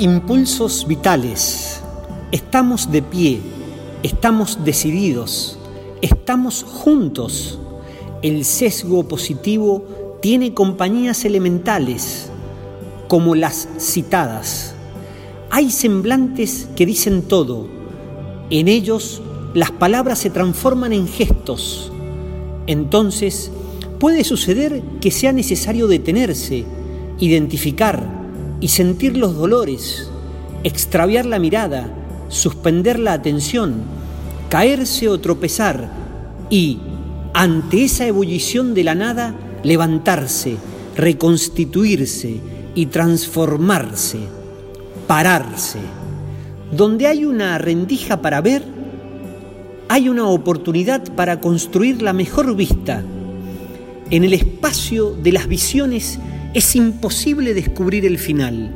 Impulsos vitales. Estamos de pie, estamos decididos, estamos juntos. El sesgo positivo tiene compañías elementales, como las citadas. Hay semblantes que dicen todo. En ellos las palabras se transforman en gestos. Entonces puede suceder que sea necesario detenerse, identificar, y sentir los dolores, extraviar la mirada, suspender la atención, caerse o tropezar y, ante esa ebullición de la nada, levantarse, reconstituirse y transformarse, pararse. Donde hay una rendija para ver, hay una oportunidad para construir la mejor vista. En el espacio de las visiones es imposible descubrir el final.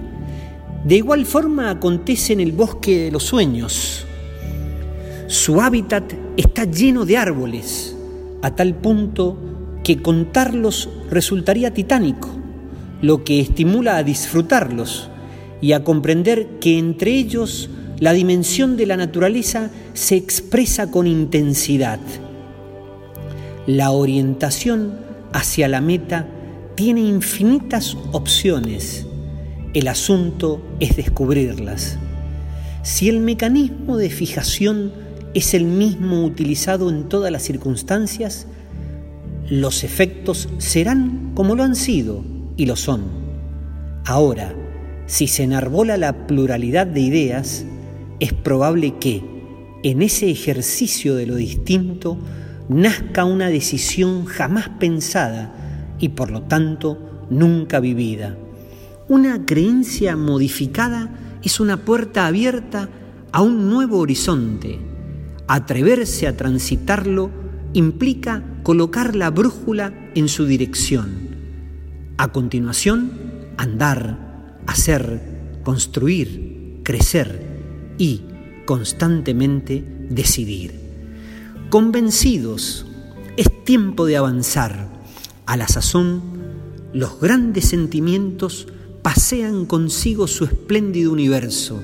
De igual forma acontece en el bosque de los sueños. Su hábitat está lleno de árboles, a tal punto que contarlos resultaría titánico, lo que estimula a disfrutarlos y a comprender que entre ellos la dimensión de la naturaleza se expresa con intensidad. La orientación hacia la meta tiene infinitas opciones. El asunto es descubrirlas. Si el mecanismo de fijación es el mismo utilizado en todas las circunstancias, los efectos serán como lo han sido y lo son. Ahora, si se enarbola la pluralidad de ideas, es probable que, en ese ejercicio de lo distinto, nazca una decisión jamás pensada y por lo tanto nunca vivida. Una creencia modificada es una puerta abierta a un nuevo horizonte. Atreverse a transitarlo implica colocar la brújula en su dirección. A continuación, andar, hacer, construir, crecer y constantemente decidir. Convencidos, es tiempo de avanzar a la sazón, los grandes sentimientos pasean consigo su espléndido universo,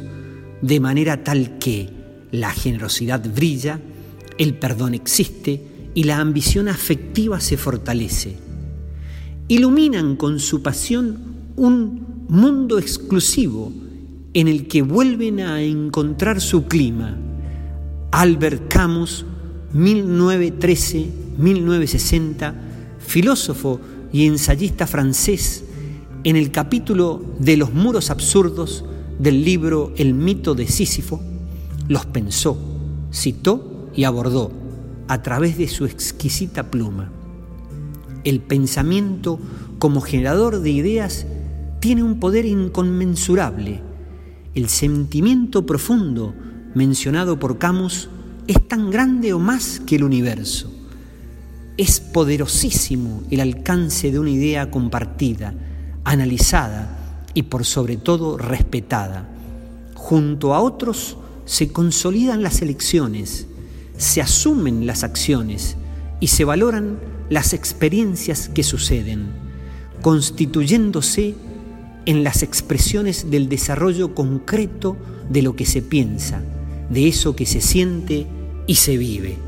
de manera tal que la generosidad brilla, el perdón existe y la ambición afectiva se fortalece. Iluminan con su pasión un mundo exclusivo en el que vuelven a encontrar su clima. Albert Camus, 1913-1960, filósofo y ensayista francés, en el capítulo de los muros absurdos del libro El mito de Sísifo, los pensó, citó y abordó a través de su exquisita pluma. El pensamiento como generador de ideas tiene un poder inconmensurable. El sentimiento profundo mencionado por Camus es tan grande o más que el universo. Es poderosísimo el alcance de una idea compartida, analizada y por sobre todo respetada. Junto a otros se consolidan las elecciones, se asumen las acciones y se valoran las experiencias que suceden, constituyéndose en las expresiones del desarrollo concreto de lo que se piensa, de eso que se siente y se vive.